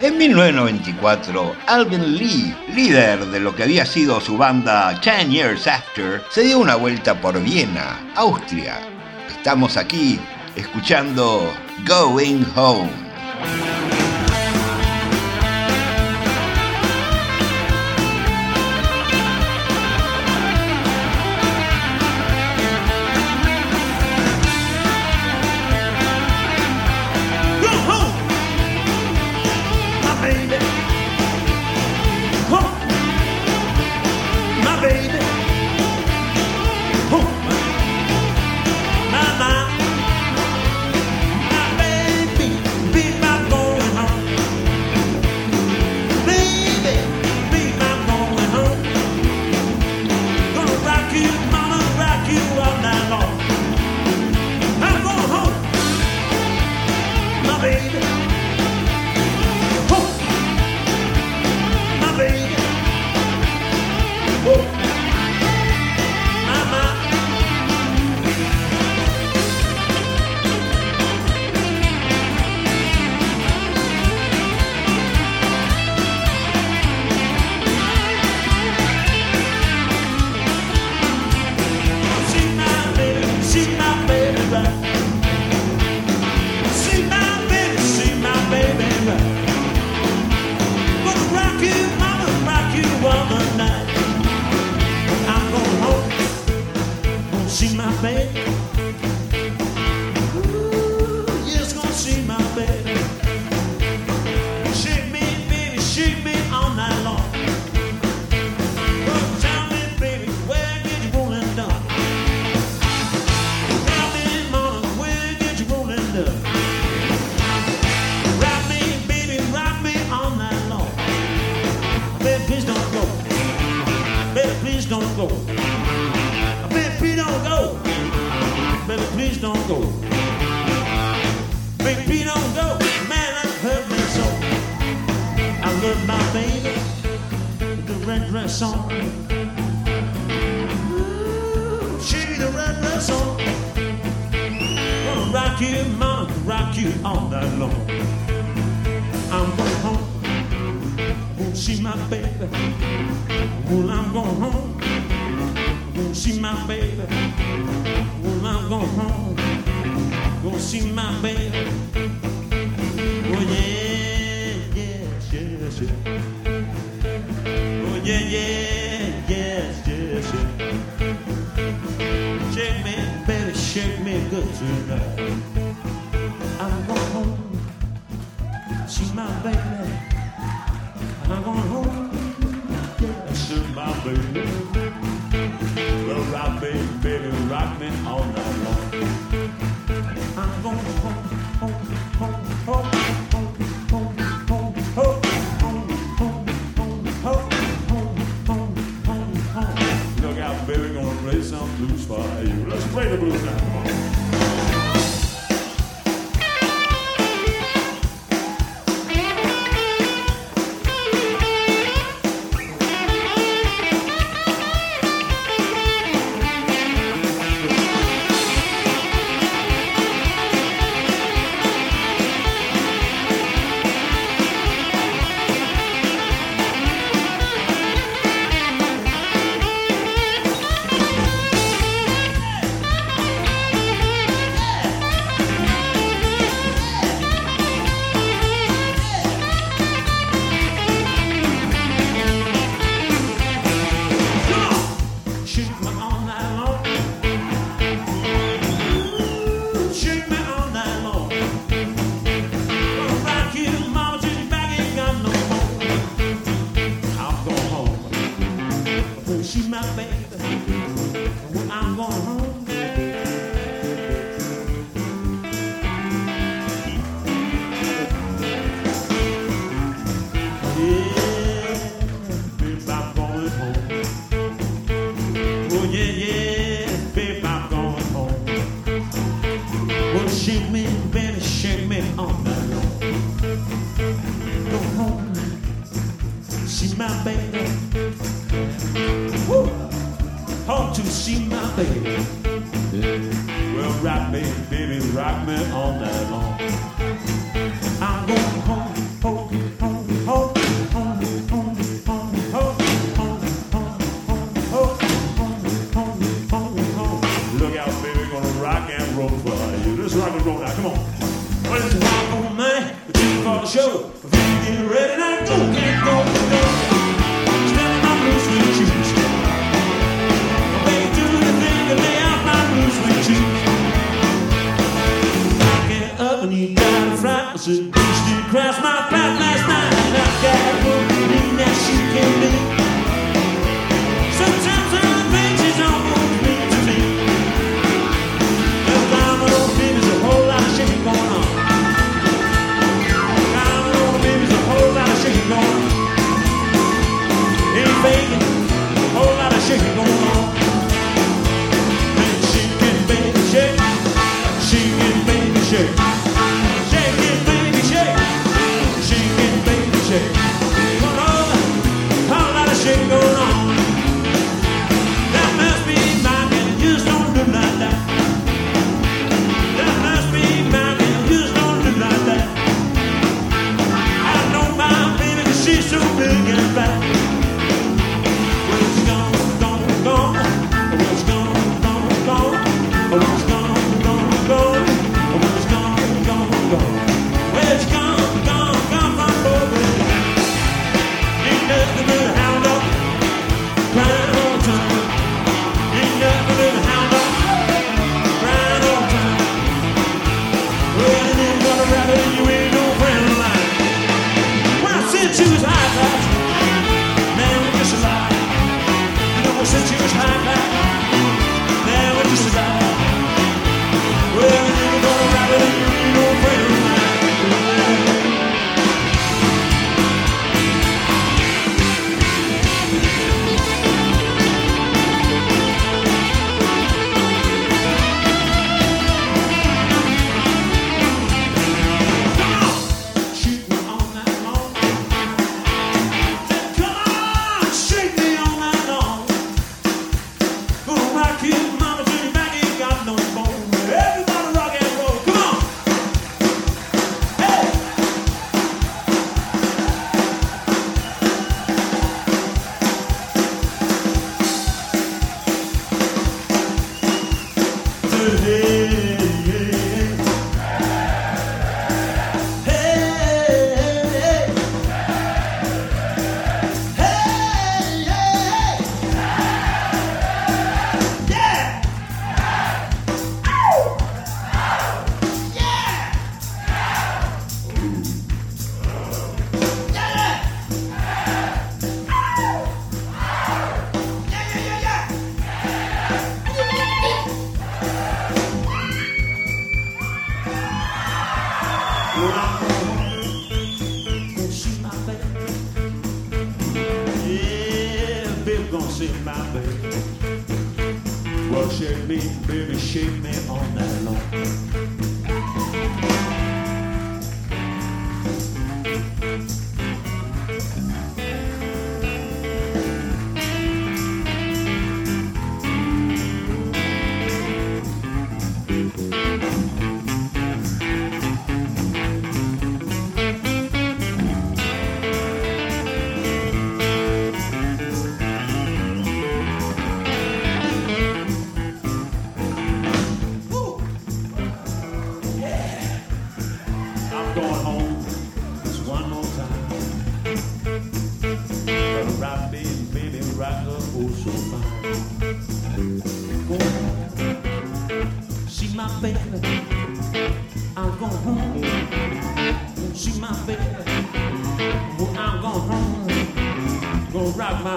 En 1994, Alvin Lee, líder de lo que había sido su banda Ten Years After, se dio una vuelta por Viena, Austria. Estamos aquí escuchando Going Home. in my face Baby, don't go. Man, I hurt my soul. I love my baby, the red dress on. Ooh, she the red dress on. Gonna rock you, mom, rock you all night long. I'm going home. Won't see my baby. Well, I'm going home. Won't see my baby. Well, I'm going home. Gonna see my baby. Oh yeah, yes, yes, yes. Oh yeah, yeah, yes, yes, yes. Shake me, baby, shake me good tonight. I'm going home, see my baby. I'm going home. blusa. my baby. I'm going home. Baby. Well, rock me, baby, rock me all night long. I'm going home, home, home, home. Rock and roll for you. Let's rock and roll now. Come on. Well, it's rock on man. The for the show. If you get ready now, go, can't go. grasp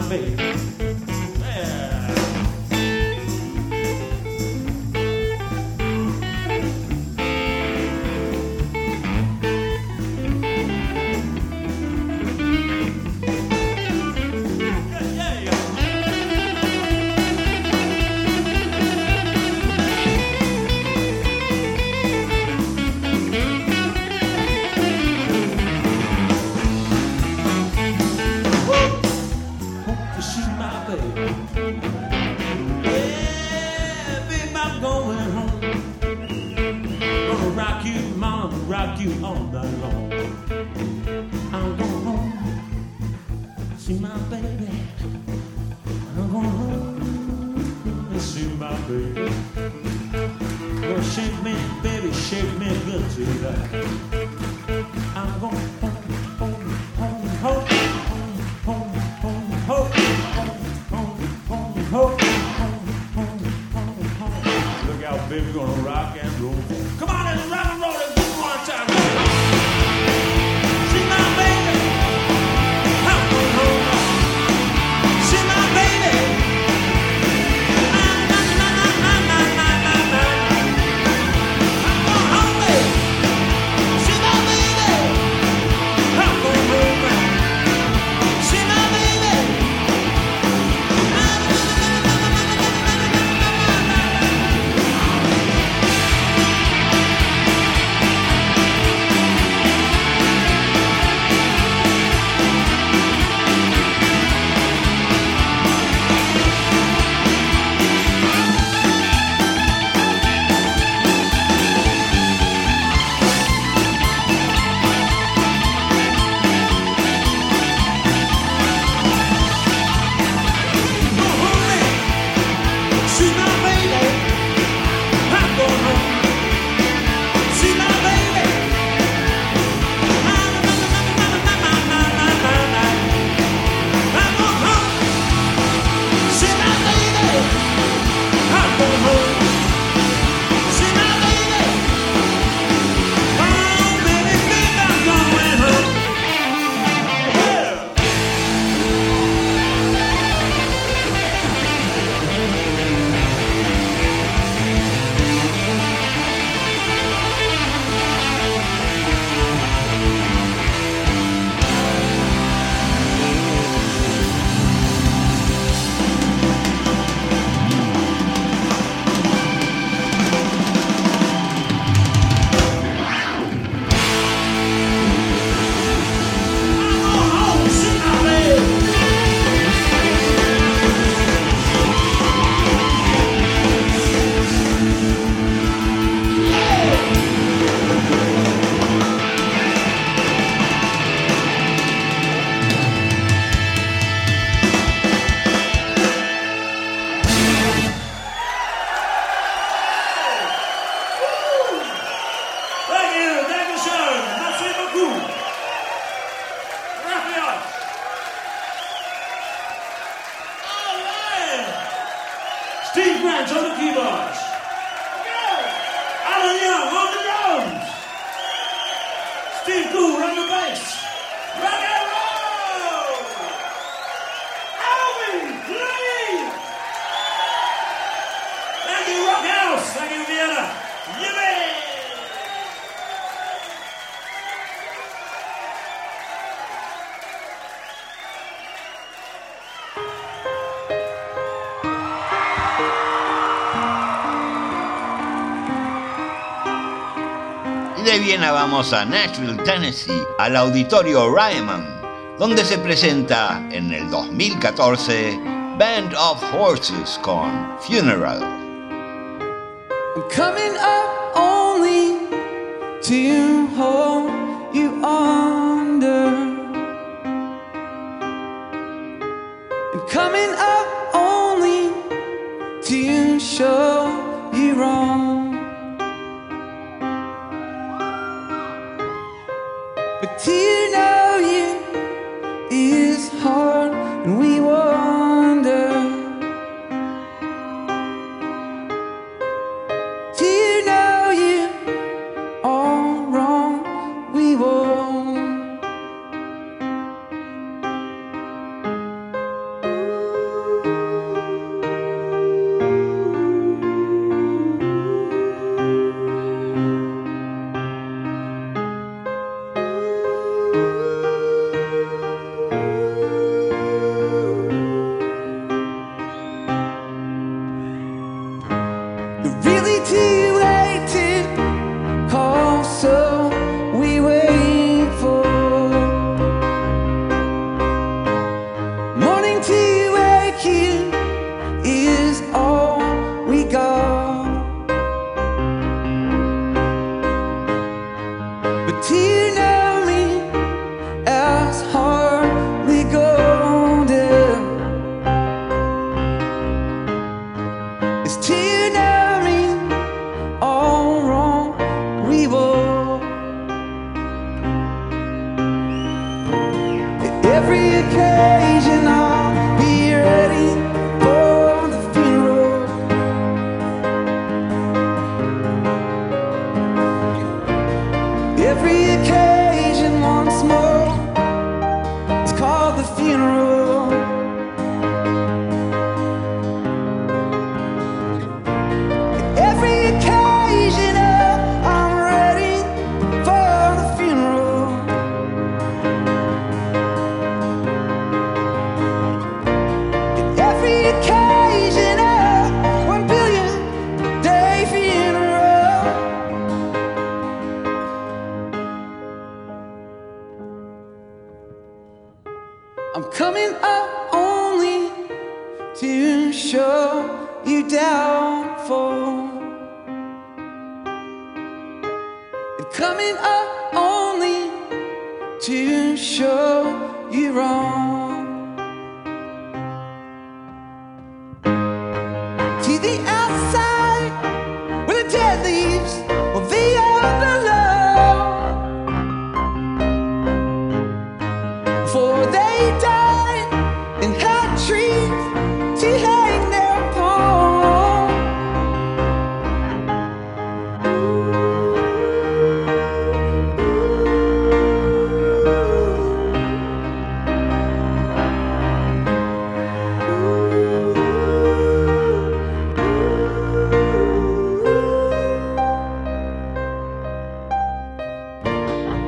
my baby. you all day long. I'm going home, see my baby. I'm going home and see my baby. Well, shake me, baby, shake me good tonight. de Viena vamos a Nashville, Tennessee, al auditorio Ryman, donde se presenta en el 2014 Band of Horses con Funeral. I'm coming up only to home. Oh, show you downfall. And coming up only to show you wrong.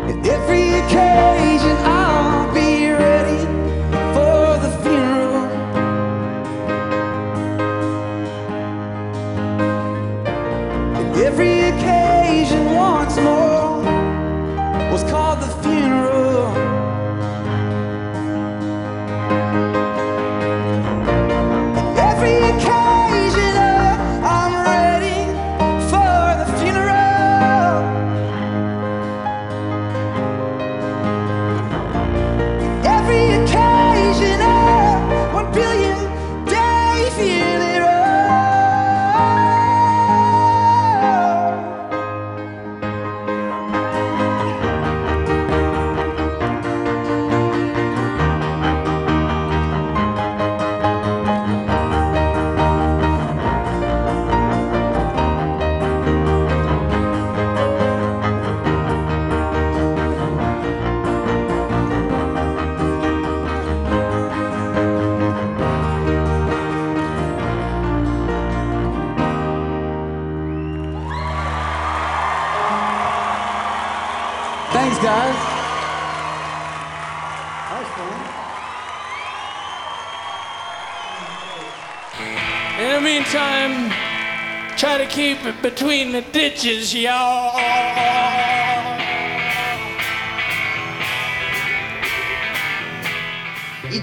Every occasion, between the ditches, y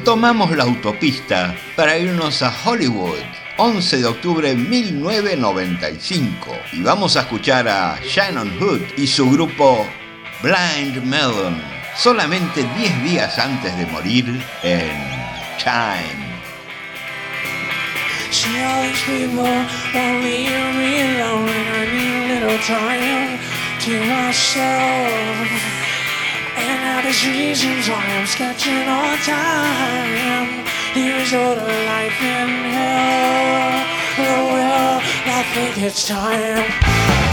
tomamos la autopista para irnos a Hollywood. 11 de octubre de 1995 y vamos a escuchar a Shannon Hood y su grupo Blind Melon solamente 10 días antes de morir en Time. See all these people won't leave me alone and I need a little time to myself. And now there's reasons why I'm sketching all time. Here's all the life in hell. Oh well, I think it's time.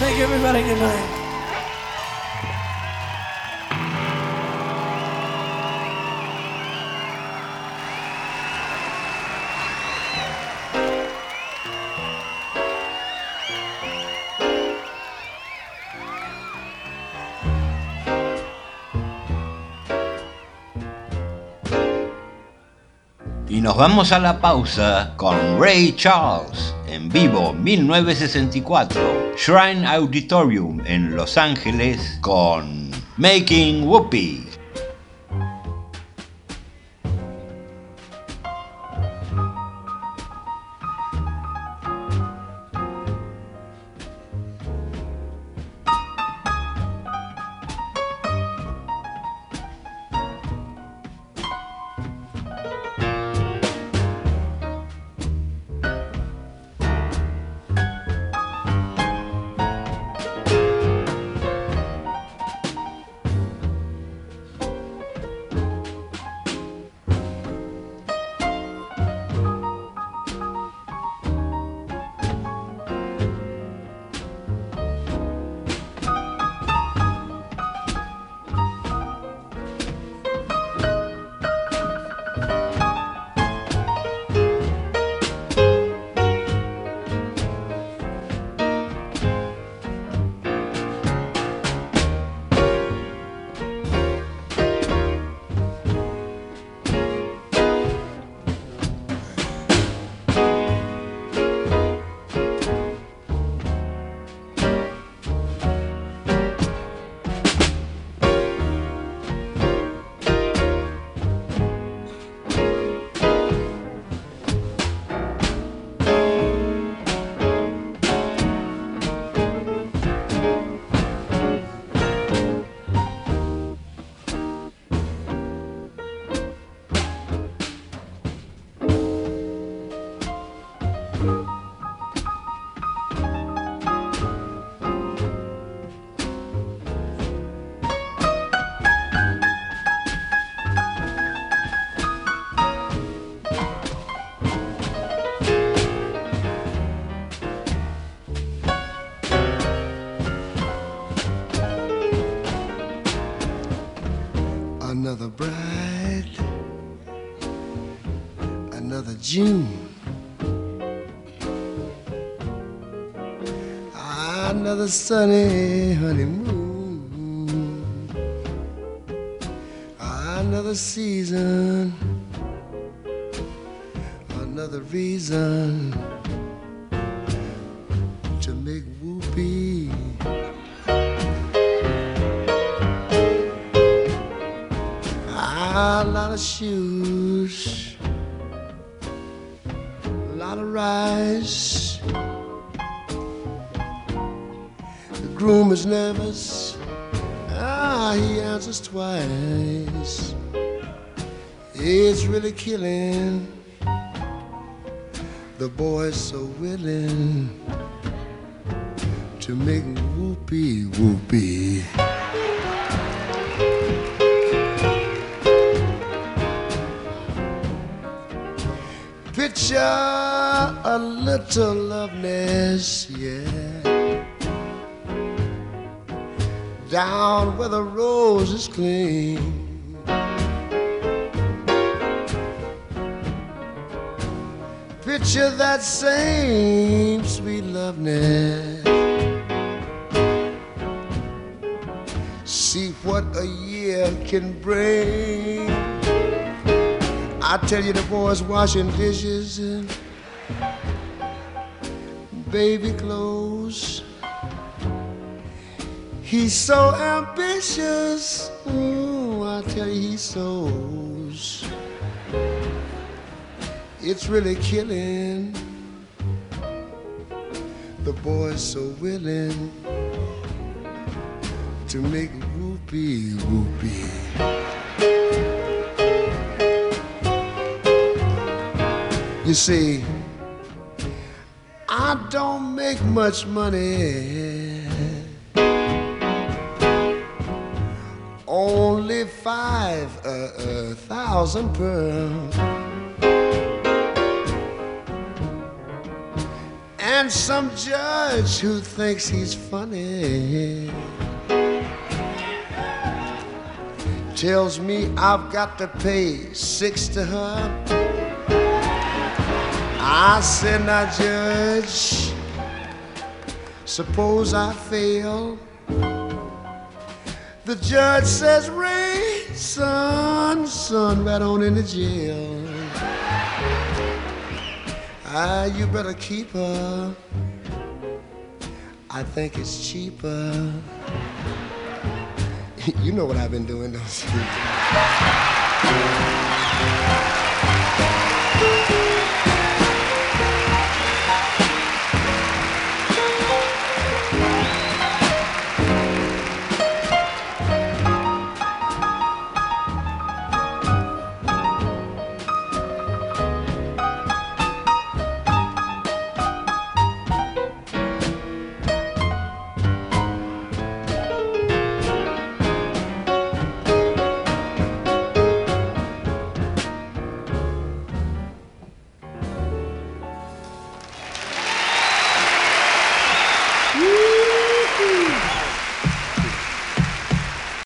Thank you, everybody. Good night. Y nos vamos a la pausa con Ray Charles en vivo 1964, Shrine Auditorium en Los Ángeles con Making Whoopee. Another sunny honeymoon. Another season. Another reason to make whoopee. Ah, a lot of shoes, is nervous. Ah, he answers twice. It's really killing. The boy's so willing to make whoopee whoopee. Picture a little loveness, yeah. Down where the rose is clean. Picture that same sweet loveness. See what a year can bring. I tell you, the boys washing dishes and baby clothes. He's so ambitious. Ooh, I tell you, he's so. It's really killing. The boy's so willing to make whoopee whoopee. You see, I don't make much money. Five uh, uh, thousand per. And some judge who thinks he's funny tells me I've got to pay six to her. I said, now, Judge, suppose I fail. The judge says, Ray, son, son, right on into jail. Ah, you better keep her. I think it's cheaper. you know what I've been doing, don't you?